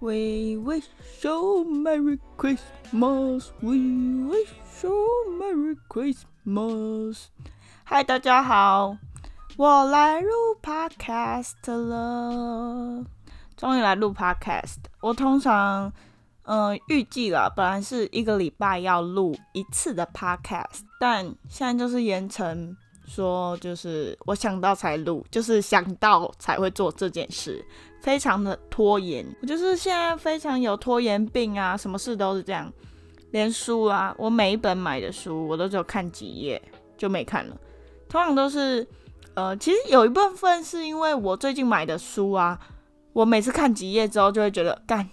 We wish you Merry Christmas. We wish you Merry Christmas. 嗨，大家好，我来录 Podcast 了，终于来录 Podcast。我通常，嗯、预计了，本来是一个礼拜要录一次的 Podcast，但现在就是延成说，就是我想到才录，就是想到才会做这件事。非常的拖延，我就是现在非常有拖延病啊，什么事都是这样，连书啊，我每一本买的书我都只有看几页就没看了，通常都是，呃，其实有一部分是因为我最近买的书啊，我每次看几页之后就会觉得干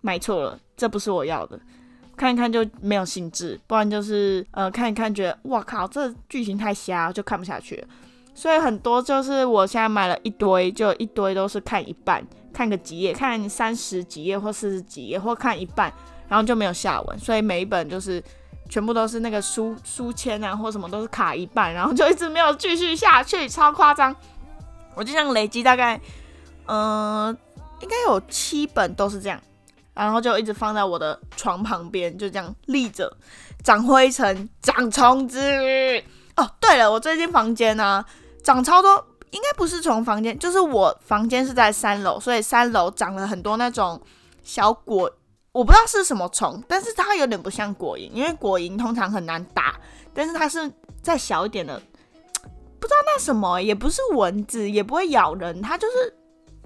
买错了，这不是我要的，看一看就没有兴致，不然就是呃看一看觉得哇靠，这剧情太瞎，就看不下去了。所以很多就是我现在买了一堆，就一堆都是看一半，看个几页，看三十几页或四十几页，或看一半，然后就没有下文。所以每一本就是全部都是那个书书签啊，或什么都是卡一半，然后就一直没有继续下去，超夸张。我就像累积大概，嗯、应该有七本都是这样，然后就一直放在我的床旁边，就这样立着，长灰尘，长虫子。哦，对了，我最近房间呢、长超多，应该不是从房间，就是我房间是在三楼，所以三楼长了很多那种小果，我不知道是什么虫，但是它有点不像果蝇，因为果蝇通常很难打，但是它是再小一点的，不知道那什么，也不是蚊子，也不会咬人，它就是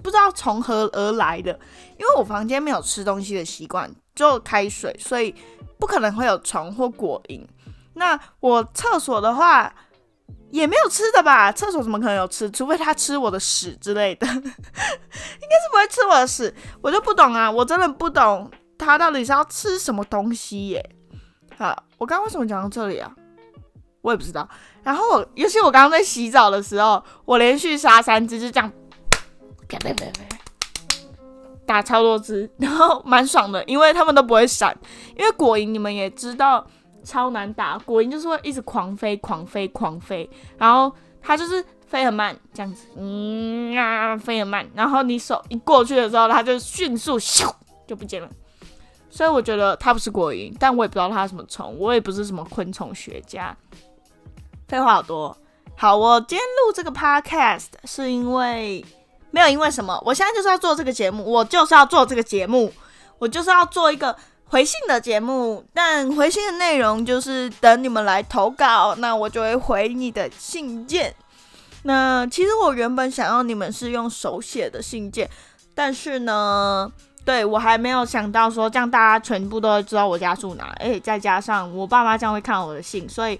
不知道从何而来的，因为我房间没有吃东西的习惯，只有开水，所以不可能会有虫或果蝇。那我厕所的话也没有吃的吧？厕所怎么可能有吃？除非他吃我的屎之类的，应该是不会吃我的屎。我就不懂啊，我真的不懂他到底是要吃什么东西耶。好，我刚刚为什么讲到这里啊？我也不知道。然后我，尤其我刚刚在洗澡的时候，我连续杀三只，就这样，啪啪啪啪打超多只，然后蛮爽的，因为他们都不会闪。因为果蝇你们也知道。超难打，果蝇就是会一直狂飞、狂飞、狂飞，然后它就是飞很慢，这样子，嗯啊，飞很慢，然后你手一过去的时候，它就迅速咻就不见了。所以我觉得它不是果蝇，但我也不知道它是什么虫，我也不是什么昆虫学家。废话好多。好，我今天录这个 podcast 是因为没有因为什么，我现在就是要做这个节目，我就是要做这个节目，我就是要做一个。回信的节目，但回信的内容就是等你们来投稿，那我就会回你的信件。那其实我原本想要你们是用手写的信件，但是呢，对我还没有想到说这样大家全部都会知道我家住哪，而且再加上我爸妈这样会看我的信，所以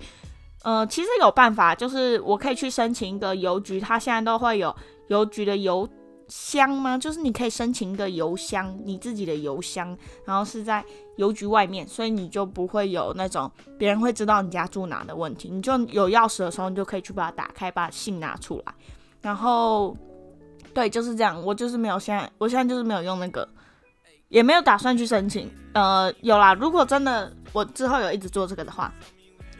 呃，其实有办法，就是我可以去申请一个邮局，他现在都会有邮局的邮。箱吗？就是你可以申请一个邮箱，你自己的邮箱，然后是在邮局外面，所以你就不会有那种别人会知道你家住哪的问题。你就有钥匙的时候，你就可以去把它打开，把信拿出来。然后，对，就是这样。我就是没有现在，我现在就是没有用那个，也没有打算去申请。呃，有啦，如果真的我之后有一直做这个的话，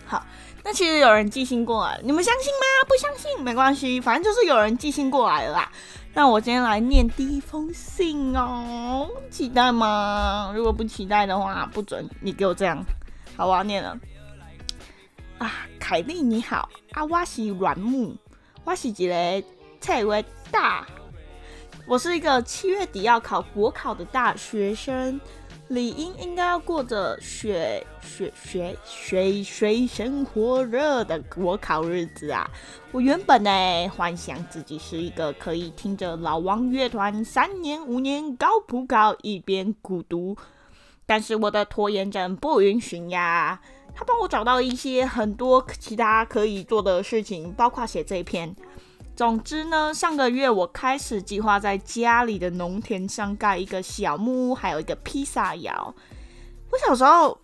好，那其实有人寄信过来，你们相信吗？不相信没关系，反正就是有人寄信过来了啦。那我今天来念第一封信哦，期待吗？如果不期待的话，不准你给我这样。好，我要念了。啊，凯莉你好，啊，我是阮木，我是一个七月大，我是一个七月底要考国考的大学生，理应应该要过着学学学水水深火热的国考日子啊。我原本呢，幻想自己是一个可以听着老王乐团三年五年高普高，一边孤独，但是我的拖延症不允许呀。他帮我找到一些很多其他可以做的事情，包括写这一篇。总之呢，上个月我开始计划在家里的农田上盖一个小木屋，还有一个披萨窑。我小时候。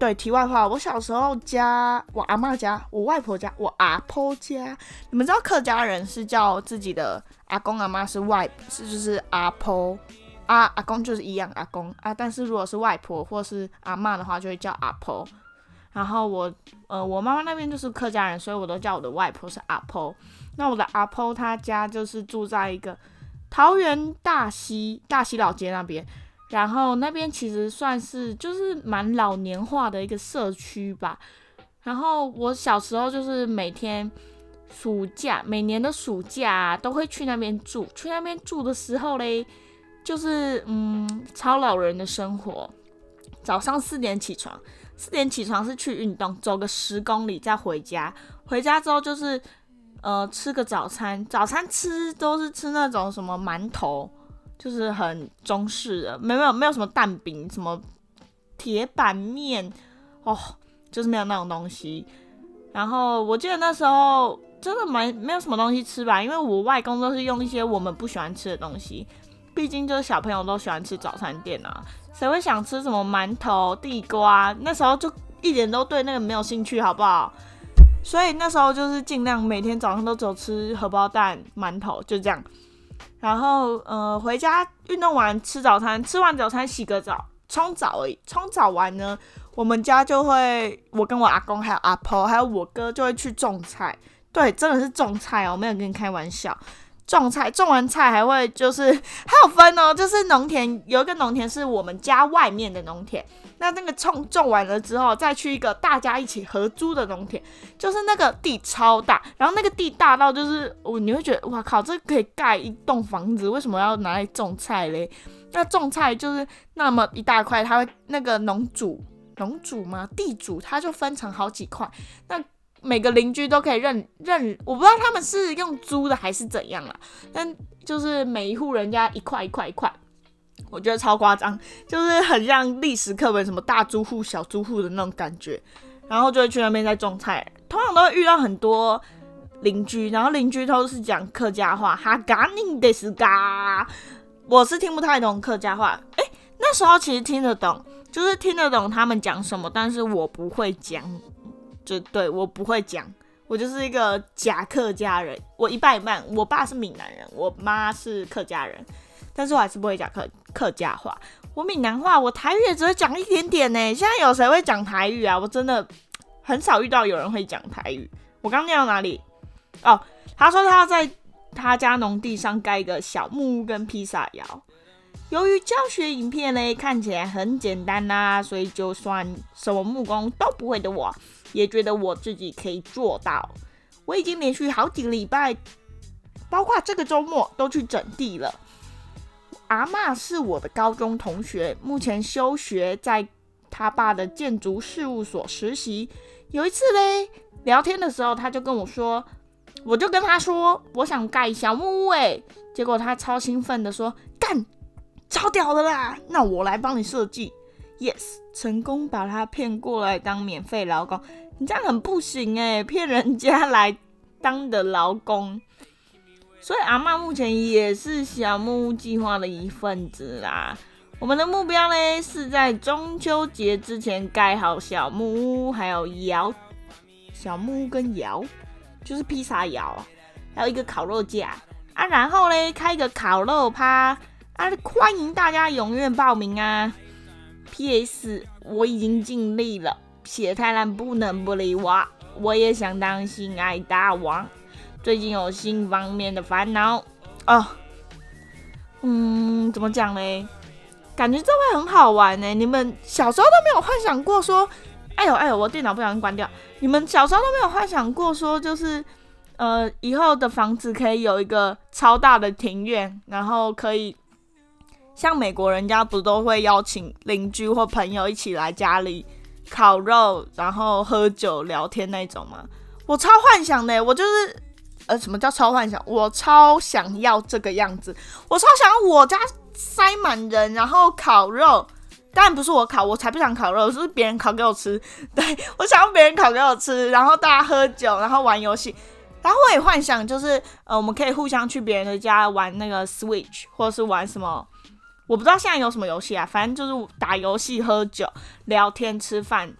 对，题外话，我小时候家，我阿妈家，我外婆家，我阿婆家，你们知道客家人是叫自己的阿公阿妈是外，是就是阿婆，阿阿公就是一样阿公啊，但是如果是外婆或是阿妈的话，就会叫阿婆。然后我，呃，我妈妈那边就是客家人，所以我都叫我的外婆是阿婆。那我的阿婆她家就是住在一个桃园大溪大溪老街那边，然后那边其实算是就是蛮老年化的一个社区吧。然后我小时候就是每天暑假每年的暑假都会去那边住，去那边住的时候嘞，就是嗯超老人的生活。早上四点起床，四点起床是去运动，走个十公里再回家。回家之后就是呃吃个早餐，早餐吃都是吃那种什么馒头，就是很中式的，没有没有什么蛋饼，什么铁板面哦。就是没有那种东西，然后我记得那时候真的蛮没有什么东西吃吧，因为我外公都是用一些我们不喜欢吃的东西，毕竟就是小朋友都喜欢吃早餐店啊，谁会想吃什么馒头、地瓜？那时候就一点都对那个没有兴趣，好不好？所以那时候就是尽量每天早上都走吃荷包蛋、馒头，就这样。然后呃回家运动完吃早餐，吃完早餐洗个澡，冲澡而已，冲澡完呢。我们家就会，我跟我阿公还有阿婆还有我哥就会去种菜，对，真的是种菜哦，我没有跟你开玩笑。种菜，种完菜还会就是还有分哦，就是农田有一个农田是我们家外面的农田，那那个种种完了之后，再去一个大家一起合租的农田，就是那个地超大，然后那个地大到就是我你会觉得哇靠，这可以盖一栋房子，为什么要拿来种菜嘞？那种菜就是那么一大块，它会那个农主。农主嘛？地主他就分成好几块，那每个邻居都可以认认，我不知道他们是用租的还是怎样啊。但就是每一户人家一块一块一块，我觉得超夸张，就是很像历史课本什么大租户小租户的那种感觉。然后就会去那边在种菜，通常都会遇到很多邻居，然后邻居都是讲客家话，哈嘎宁的是嘎，我是听不太懂客家话。哎，那时候其实听得懂。就是听得懂他们讲什么，但是我不会讲，就对我不会讲，我就是一个假客家人，我一半一半，我爸是闽南人，我妈是客家人，但是我还是不会讲客客家话，我闽南话，我台语也只会讲一点点呢。现在有谁会讲台语啊？我真的很少遇到有人会讲台语。我刚念到哪里？哦，他说他要在他家农地上盖一个小木屋跟披萨窑。由于教学影片呢看起来很简单啦，所以就算什么木工都不会的我，也觉得我自己可以做到。我已经连续好几个礼拜，包括这个周末都去整地了。阿妈是我的高中同学，目前休学，在他爸的建筑事务所实习。有一次嘞，聊天的时候他就跟我说，我就跟他说我想盖小木屋诶，结果他超兴奋的说干。超屌的啦！那我来帮你设计，yes，成功把他骗过来当免费劳工。你这样很不行诶，骗人家来当的劳工。所以阿妈目前也是小木屋计划的一份子啦。我们的目标呢，是在中秋节之前盖好小木屋，还有窑，小木屋跟窑，就是披萨窑，还有一个烤肉架啊。然后呢，开一个烤肉趴。啊！欢迎大家踊跃报名啊！P.S. 我已经尽力了，写太烂不能不理我。我也想当性爱大王，最近有性方面的烦恼哦。嗯，怎么讲呢？感觉这会很好玩呢。你们小时候都没有幻想过说，哎呦哎呦，我电脑不小心关掉。你们小时候都没有幻想过说，就是呃，以后的房子可以有一个超大的庭院，然后可以。像美国人家不都会邀请邻居或朋友一起来家里烤肉，然后喝酒聊天那种吗？我超幻想的，我就是呃，什么叫超幻想？我超想要这个样子，我超想要我家塞满人，然后烤肉。当然不是我烤，我才不想烤肉，是别人烤给我吃。对我想要别人烤给我吃，然后大家喝酒，然后玩游戏。然后我也幻想就是呃，我们可以互相去别人的家玩那个 Switch，或者是玩什么。我不知道现在有什么游戏啊，反正就是打游戏、喝酒、聊天、吃饭。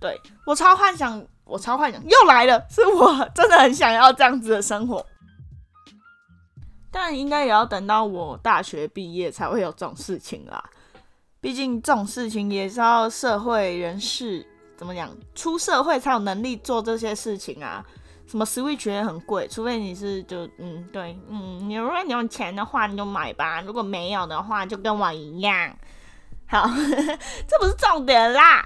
对我超幻想，我超幻想又来了，是我真的很想要这样子的生活。但应该也要等到我大学毕业才会有这种事情啦。毕竟这种事情也是要社会人士怎么讲，出社会才有能力做这些事情啊。什么 Switch 也很贵，除非你是就嗯对嗯，你如果你有钱的话你就买吧，如果没有的话就跟我一样。好，这不是重点啦。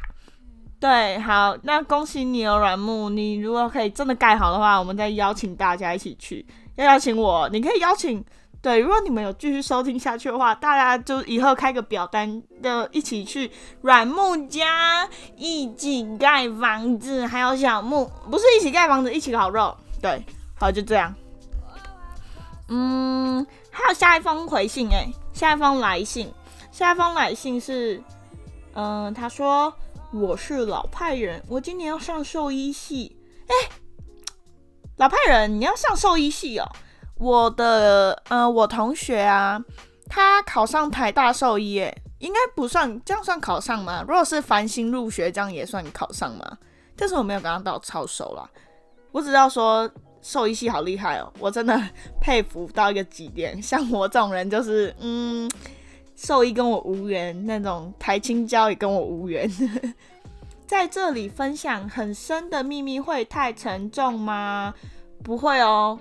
对，好，那恭喜你哦，软木，你如果可以真的盖好的话，我们再邀请大家一起去。要邀请我，你可以邀请。对，如果你们有继续收听下去的话，大家就以后开个表单的，一起去软木家一起盖房子，还有小木不是一起盖房子，一起烤肉。对，好，就这样。嗯，还有下一封回信哎，下一封来信，下一封来信是，嗯，他说我是老派人，我今年要上兽医系。哎，老派人，你要上兽医系哦。我的呃，我同学啊，他考上台大兽医，诶，应该不算，这样算考上吗？如果是繁星入学，这样也算考上吗？但是我没有跟他到超熟啦，我只知道说兽医系好厉害哦，我真的佩服到一个极点。像我这种人，就是嗯，兽医跟我无缘，那种台青教也跟我无缘。在这里分享很深的秘密会太沉重吗？不会哦。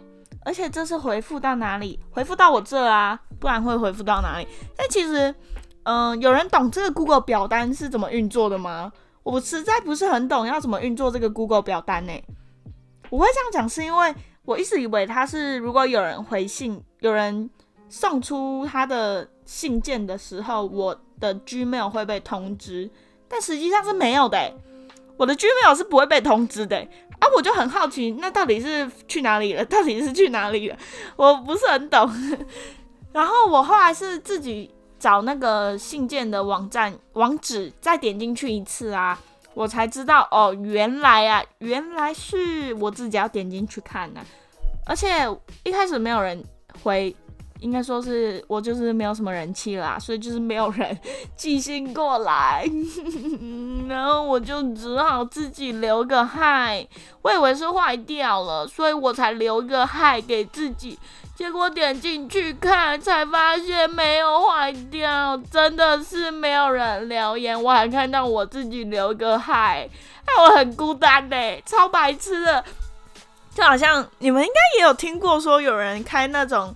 而且这是回复到哪里？回复到我这啊，不然会回复到哪里？但其实，嗯，有人懂这个 Google 表单是怎么运作的吗？我实在不是很懂要怎么运作这个 Google 表单呢。我会这样讲，是因为我一直以为它是如果有人回信，有人送出他的信件的时候，我的 Gmail 会被通知，但实际上是没有的。我的 Gmail 是不会被通知的。啊，我就很好奇，那到底是去哪里了？到底是去哪里了？我不是很懂。然后我后来是自己找那个信件的网站网址，再点进去一次啊，我才知道哦，原来啊，原来是我自己要点进去看的。而且一开始没有人回。应该说是我就是没有什么人气啦，所以就是没有人 寄信过来，然后我就只好自己留个嗨。我以为是坏掉了，所以我才留个嗨给自己。结果点进去看，才发现没有坏掉，真的是没有人留言。我还看到我自己留个嗨，害我很孤单嘞，超白痴的。就好像你们应该也有听过说有人开那种。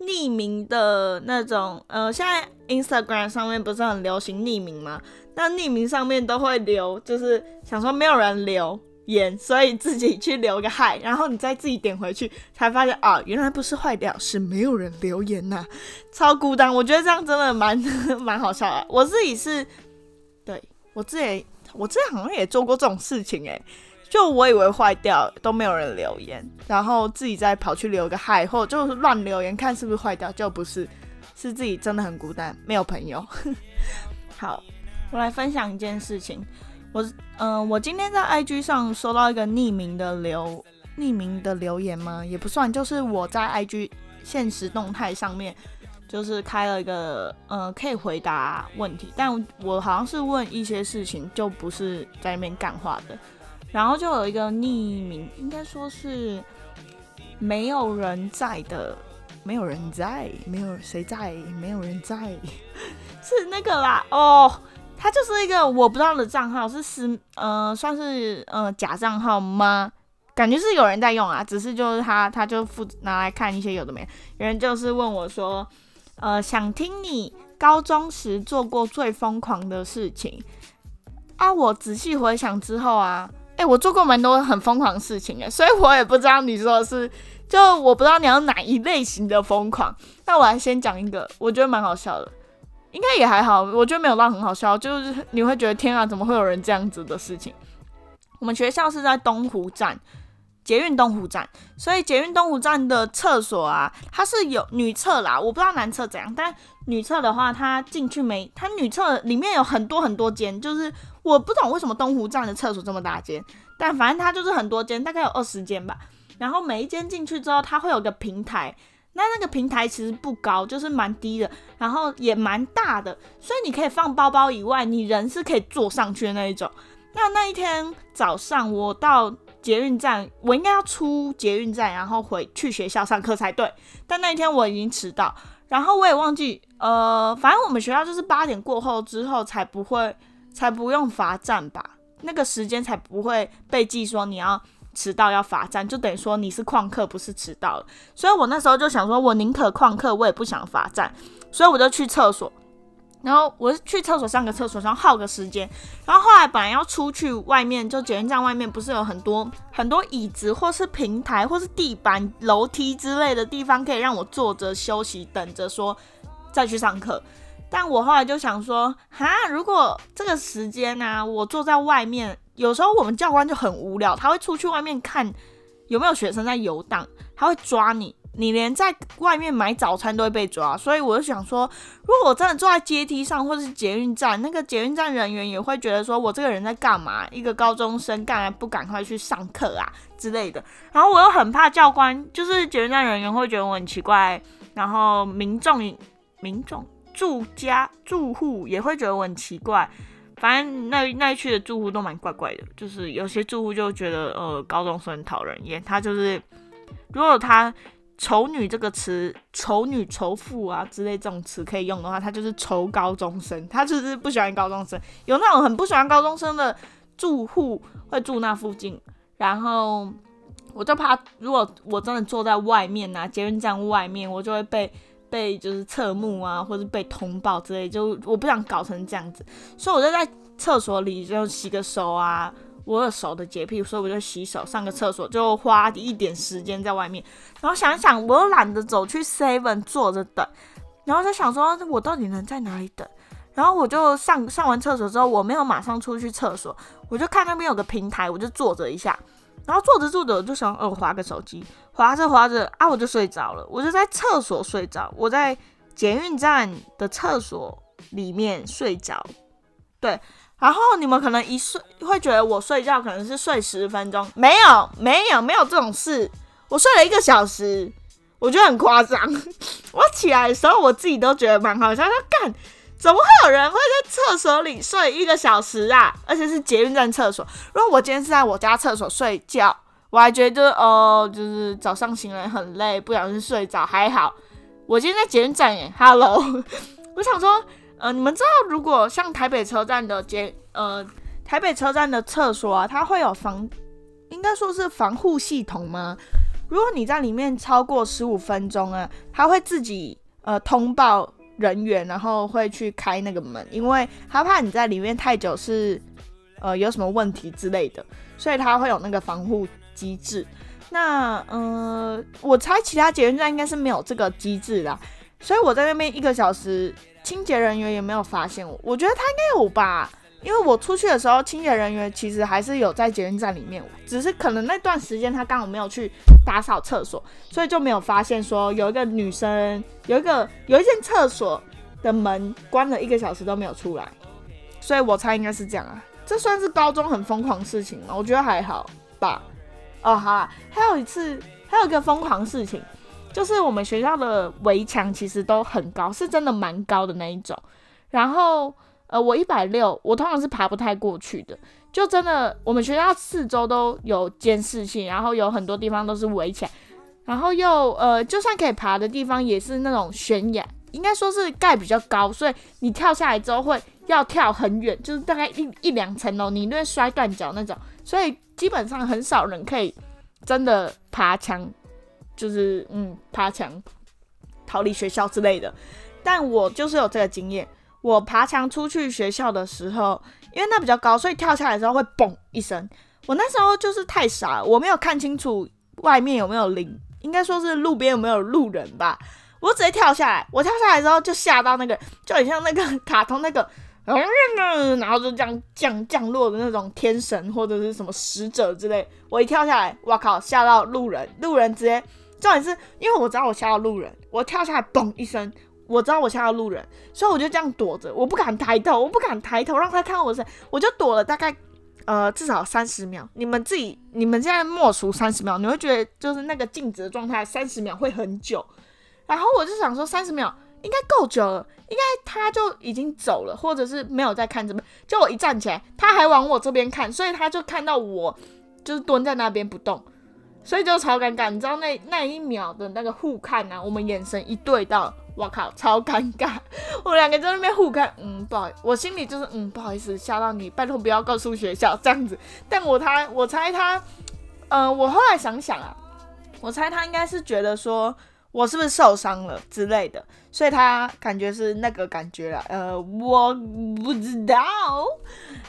匿名的那种，呃，现在 Instagram 上面不是很流行匿名吗？那匿名上面都会留，就是想说没有人留言，所以自己去留个嗨，然后你再自己点回去，才发现啊，原来不是坏掉，是没有人留言呐，超孤单。我觉得这样真的蛮 蛮好笑的。我自己是，对我自己，我自己好像也做过这种事情诶。就我以为坏掉都没有人留言，然后自己再跑去留个嗨，或就是乱留言看是不是坏掉，就不是，是自己真的很孤单，没有朋友。好，我来分享一件事情，我嗯，我今天在 IG 上收到一个匿名的留匿名的留言吗？也不算，就是我在 IG 现实动态上面就是开了一个呃可以回答问题，但我好像是问一些事情，就不是在那边干话的。然后就有一个匿名，应该说是没有人在的，没有人在，没有谁在，没有人在，是那个啦哦，他就是一个我不知道的账号，是私呃算是呃假账号吗？感觉是有人在用啊，只是就是他他就负责拿来看一些有的没，有人就是问我说，呃想听你高中时做过最疯狂的事情啊，我仔细回想之后啊。哎，我做过蛮多很疯狂的事情诶，所以我也不知道你说的是，就我不知道你要哪一类型的疯狂。那我来先讲一个，我觉得蛮好笑的，应该也还好，我觉得没有到很好笑，就是你会觉得天啊，怎么会有人这样子的事情？我们学校是在东湖站，捷运东湖站，所以捷运东湖站的厕所啊，它是有女厕啦，我不知道男厕怎样，但女厕的话，它进去没，它女厕里面有很多很多间，就是。我不懂为什么东湖站的厕所这么大间，但反正它就是很多间，大概有二十间吧。然后每一间进去之后，它会有个平台，那那个平台其实不高，就是蛮低的，然后也蛮大的，所以你可以放包包以外，你人是可以坐上去的那一种。那那一天早上我到捷运站，我应该要出捷运站，然后回去学校上课才对，但那一天我已经迟到，然后我也忘记，呃，反正我们学校就是八点过后之后才不会。才不用罚站吧，那个时间才不会被记说你要迟到要罚站，就等于说你是旷课，不是迟到了。所以我那时候就想说，我宁可旷课，我也不想罚站，所以我就去厕所。然后我是去厕所上个厕所，然后耗个时间。然后后来本来要出去外面，就检验站外面不是有很多很多椅子，或是平台，或是地板、楼梯之类的地方，可以让我坐着休息，等着说再去上课。但我后来就想说，哈，如果这个时间呢，我坐在外面，有时候我们教官就很无聊，他会出去外面看有没有学生在游荡，他会抓你。你连在外面买早餐都会被抓，所以我就想说，如果我真的坐在阶梯上或是捷运站，那个捷运站人员也会觉得说我这个人在干嘛？一个高中生干嘛不赶快去上课啊之类的。然后我又很怕教官，就是捷运站人员会觉得我很奇怪，然后民众民众住家住户也会觉得我很奇怪。反正那那一区的住户都蛮怪怪的，就是有些住户就觉得呃高中生讨人厌，他就是如果他。丑女这个词，丑女、丑妇啊之类这种词可以用的话，他就是丑高中生，他就是不喜欢高中生。有那种很不喜欢高中生的住户会住那附近，然后我就怕，如果我真的坐在外面啊，捷运站外面，我就会被被就是侧目啊，或者被通报之类，就我不想搞成这样子，所以我就在厕所里就洗个手啊。我有手的洁癖，所以我就洗手、上个厕所，就花一点时间在外面。然后想想，我又懒得走去 Seven 坐着等，然后就想说，我到底能在哪里等？然后我就上上完厕所之后，我没有马上出去厕所，我就看那边有个平台，我就坐着一下。然后坐着坐着，我就想，哦，划个手机，划着划着啊，我就睡着了。我就在厕所睡着，我在捷运站的厕所里面睡着，对。然后你们可能一睡会觉得我睡觉可能是睡十分钟，没有没有没有这种事，我睡了一个小时，我觉得很夸张。我起来的时候我自己都觉得蛮好笑，说干，怎么会有人会在厕所里睡一个小时啊？而且是捷运站厕所。如果我今天是在我家厕所睡觉，我还觉得哦，就是早上醒来很累，不小心睡着还好。我今天在捷运站耶，Hello，我想说。呃，你们知道，如果像台北车站的捷，呃，台北车站的厕所啊，它会有防，应该说是防护系统吗？如果你在里面超过十五分钟啊，它会自己呃通报人员，然后会去开那个门，因为他怕你在里面太久是呃有什么问题之类的，所以它会有那个防护机制。那呃，我猜其他捷运站应该是没有这个机制啦，所以我在那边一个小时。清洁人员也没有发现我，我觉得他应该有吧，因为我出去的时候，清洁人员其实还是有在捷运站里面，只是可能那段时间他刚好没有去打扫厕所，所以就没有发现说有一个女生有一个有一间厕所的门关了一个小时都没有出来，所以我猜应该是这样啊，这算是高中很疯狂事情吗？我觉得还好吧。哦，好啦，还有一次，还有一个疯狂事情。就是我们学校的围墙其实都很高，是真的蛮高的那一种。然后，呃，我一百六，我通常是爬不太过去的。就真的，我们学校四周都有监视器，然后有很多地方都是围起来，然后又呃，就算可以爬的地方也是那种悬崖，应该说是盖比较高，所以你跳下来之后会要跳很远，就是大概一一两层楼，你会摔断脚那种。所以基本上很少人可以真的爬墙。就是嗯，爬墙逃离学校之类的，但我就是有这个经验。我爬墙出去学校的时候，因为那比较高，所以跳下来的时候会嘣一声。我那时候就是太傻，我没有看清楚外面有没有灵，应该说是路边有没有路人吧。我直接跳下来，我跳下来之后就吓到那个，就很像那个 卡通那个，然后就这样降降落的那种天神或者是什么使者之类。我一跳下来，哇靠，吓到路人，路人直接。重点是因为我知道我吓到路人，我跳下来嘣一声，我知道我吓到路人，所以我就这样躲着，我不敢抬头，我不敢抬头让他看到我身，我就躲了大概呃至少三十秒。你们自己你们现在默数三十秒，你会觉得就是那个静止的状态三十秒会很久。然后我就想说三十秒应该够久了，应该他就已经走了，或者是没有在看这边。就我一站起来，他还往我这边看，所以他就看到我就是蹲在那边不动。所以就超尴尬，你知道那那一秒的那个互看啊，我们眼神一对到，我靠，超尴尬。我们两个在那边互看，嗯，不好，我心里就是嗯，不好意思吓到你，拜托不要告诉学校这样子。但我他我猜他，嗯，我后来想想啊，我猜他应该是觉得说我是不是受伤了之类的，所以他感觉是那个感觉了。呃，我不知道。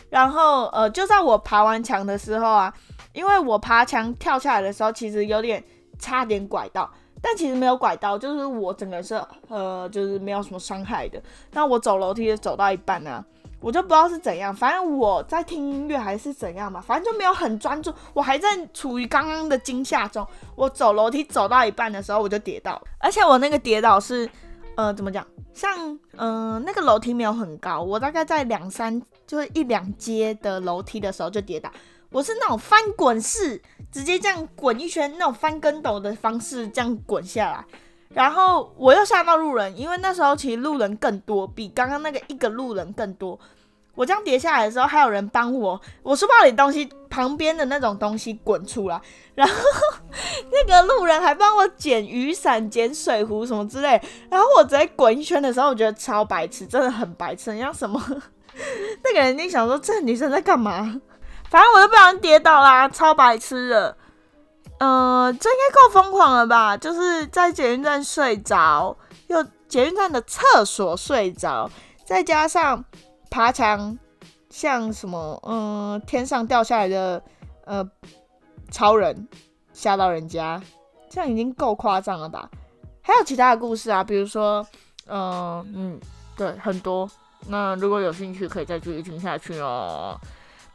然后呃，就在我爬完墙的时候啊，因为我爬墙跳下来的时候，其实有点差点拐到，但其实没有拐到，就是我整个是呃，就是没有什么伤害的。那我走楼梯走到一半呢。我就不知道是怎样，反正我在听音乐还是怎样嘛，反正就没有很专注，我还在处于刚刚的惊吓中。我走楼梯走到一半的时候，我就跌倒，而且我那个跌倒是，呃，怎么讲？像，嗯，那个楼梯没有很高，我大概在两三，就是一两阶的楼梯的时候就跌倒。我是那种翻滚式，直接这样滚一圈，那种翻跟斗的方式这样滚下来。然后我又吓到路人，因为那时候其实路人更多，比刚刚那个一个路人更多。我这样跌下来的时候，还有人帮我，我书包里东西旁边的那种东西滚出来，然后那个路人还帮我捡雨伞、捡水壶什么之类。然后我直接滚一圈的时候，我觉得超白痴，真的很白痴，你像什么？那个人一定想说这女生在干嘛？反正我就不小心跌倒啦，超白痴的。呃，这应该够疯狂了吧？就是在捷运站睡着，又捷运站的厕所睡着，再加上爬墙，像什么，嗯，天上掉下来的呃超人吓到人家，这样已经够夸张了吧？还有其他的故事啊，比如说，嗯嗯，对，很多。那如果有兴趣，可以再继续听下去哦。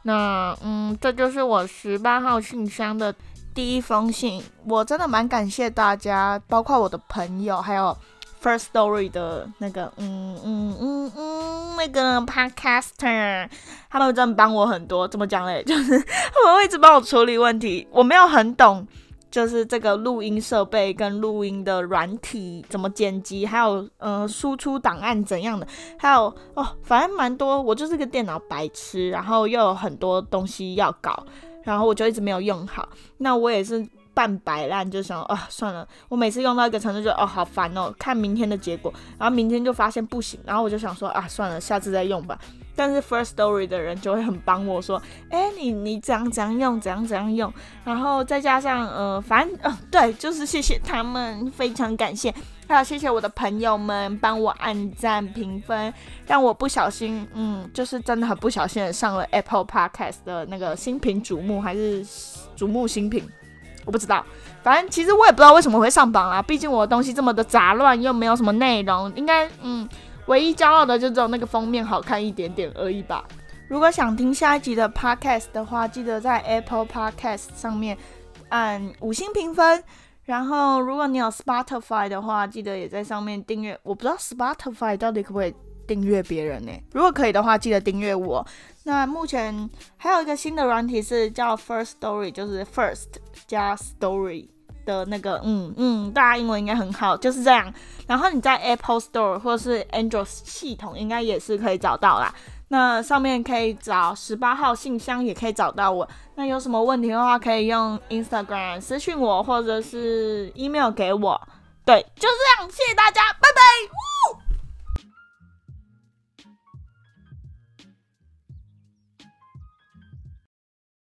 那嗯，这就是我十八号信箱的。第一封信，我真的蛮感谢大家，包括我的朋友，还有 First Story 的那个，嗯嗯嗯嗯，那个 Podcaster，他们真的帮我很多。怎么讲嘞？就是他们会一直帮我处理问题。我没有很懂，就是这个录音设备跟录音的软体怎么剪辑，还有呃输出档案怎样的，还有哦，反正蛮多。我就是个电脑白痴，然后又有很多东西要搞。然后我就一直没有用好，那我也是半摆烂，就想啊算了，我每次用到一个程度就哦好烦哦，看明天的结果，然后明天就发现不行，然后我就想说啊算了，下次再用吧。但是 First Story 的人就会很帮我说，哎你你怎样怎样用，怎样怎样用，然后再加上呃反正呃对，就是谢谢他们，非常感谢。还有谢谢我的朋友们帮我按赞评分，让我不小心，嗯，就是真的很不小心上了 Apple Podcast 的那个新品瞩目还是瞩目新品，我不知道，反正其实我也不知道为什么会上榜啦，毕竟我的东西这么的杂乱又没有什么内容，应该，嗯，唯一骄傲的就只有那个封面好看一点点而已吧。如果想听下一集的 Podcast 的话，记得在 Apple Podcast 上面按五星评分。然后，如果你有 Spotify 的话，记得也在上面订阅。我不知道 Spotify 到底可不可以订阅别人呢？如果可以的话，记得订阅我。那目前还有一个新的软体是叫 First Story，就是 First 加 Story 的那个，嗯嗯，大家英文应该很好，就是这样。然后你在 Apple Store 或是 Android 系统应该也是可以找到啦。那上面可以找十八号信箱，也可以找到我。那有什么问题的话，可以用 Instagram 私信我，或者是 email 给我。对，就这样，谢谢大家，拜拜。